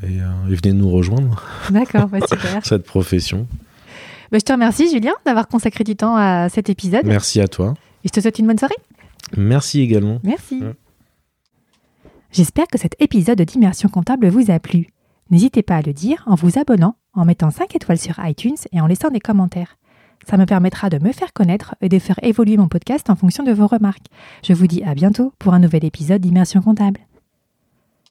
Et, euh, et venez nous rejoindre, D'accord, bah, [LAUGHS] super. cette profession. Bah, je te remercie, Julien, d'avoir consacré du temps à cet épisode. Merci à toi. Et je te souhaite une bonne soirée. Merci également. Merci. Ouais. J'espère que cet épisode d'immersion comptable vous a plu. N'hésitez pas à le dire en vous abonnant, en mettant 5 étoiles sur iTunes et en laissant des commentaires. Ça me permettra de me faire connaître et de faire évoluer mon podcast en fonction de vos remarques. Je vous dis à bientôt pour un nouvel épisode d'immersion comptable.